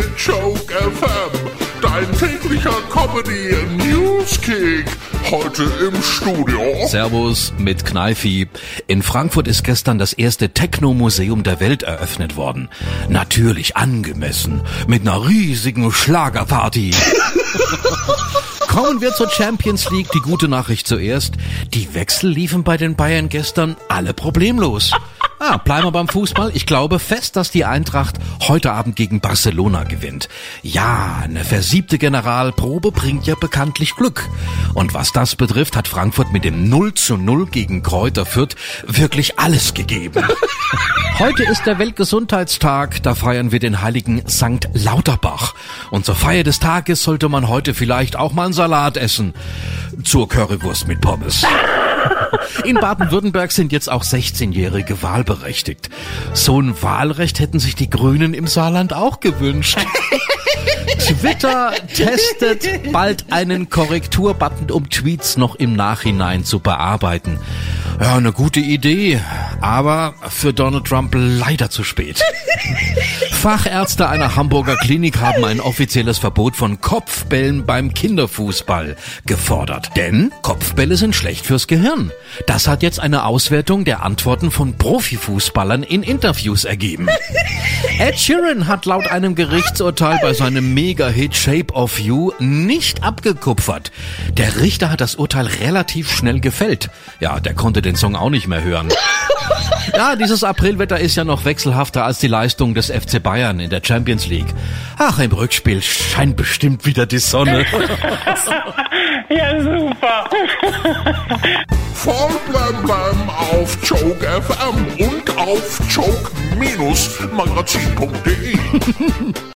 mit Joke FM, dein täglicher Comedy Newskick. Heute im Studio. Servus mit Kneifi. In Frankfurt ist gestern das erste Techno-Museum der Welt eröffnet worden. Natürlich angemessen, mit einer riesigen Schlagerparty. Kommen wir zur Champions League. Die gute Nachricht zuerst. Die Wechsel liefen bei den Bayern gestern alle problemlos. Ah, bleiben wir beim Fußball. Ich glaube fest, dass die Eintracht heute Abend gegen Barcelona gewinnt. Ja, eine versiebte Generalprobe bringt ja bekanntlich Glück. Und was das betrifft, hat Frankfurt mit dem 0 zu 0 gegen Kräuter Fürth wirklich alles gegeben. Heute ist der Weltgesundheitstag, da feiern wir den heiligen Sankt Lauterbach. Und zur Feier des Tages sollte man heute vielleicht auch mal einen Salat essen. Zur Currywurst mit Pommes. In Baden-Württemberg sind jetzt auch 16-Jährige wahlberechtigt. So ein Wahlrecht hätten sich die Grünen im Saarland auch gewünscht. Twitter testet bald einen Korrekturbutton, um Tweets noch im Nachhinein zu bearbeiten. Ja, eine gute Idee, aber für Donald Trump leider zu spät. Fachärzte einer Hamburger Klinik haben ein offizielles Verbot von Kopfbällen beim Kinderfußball gefordert. Denn Kopfbälle sind schlecht fürs Gehirn. Das hat jetzt eine Auswertung der Antworten von Profifußballern in Interviews ergeben. Ed Sheeran hat laut einem Gerichtsurteil bei seinem Mega-Hit Shape of You nicht abgekupfert. Der Richter hat das Urteil relativ schnell gefällt. Ja, der konnte den Song auch nicht mehr hören. Ja, dieses Aprilwetter ist ja noch wechselhafter als die Leistung des FC Bayern in der Champions League. Ach, im Rückspiel scheint bestimmt wieder die Sonne. Ja, super. Voll blam blam auf Joke FM und auf joke-magazin.de.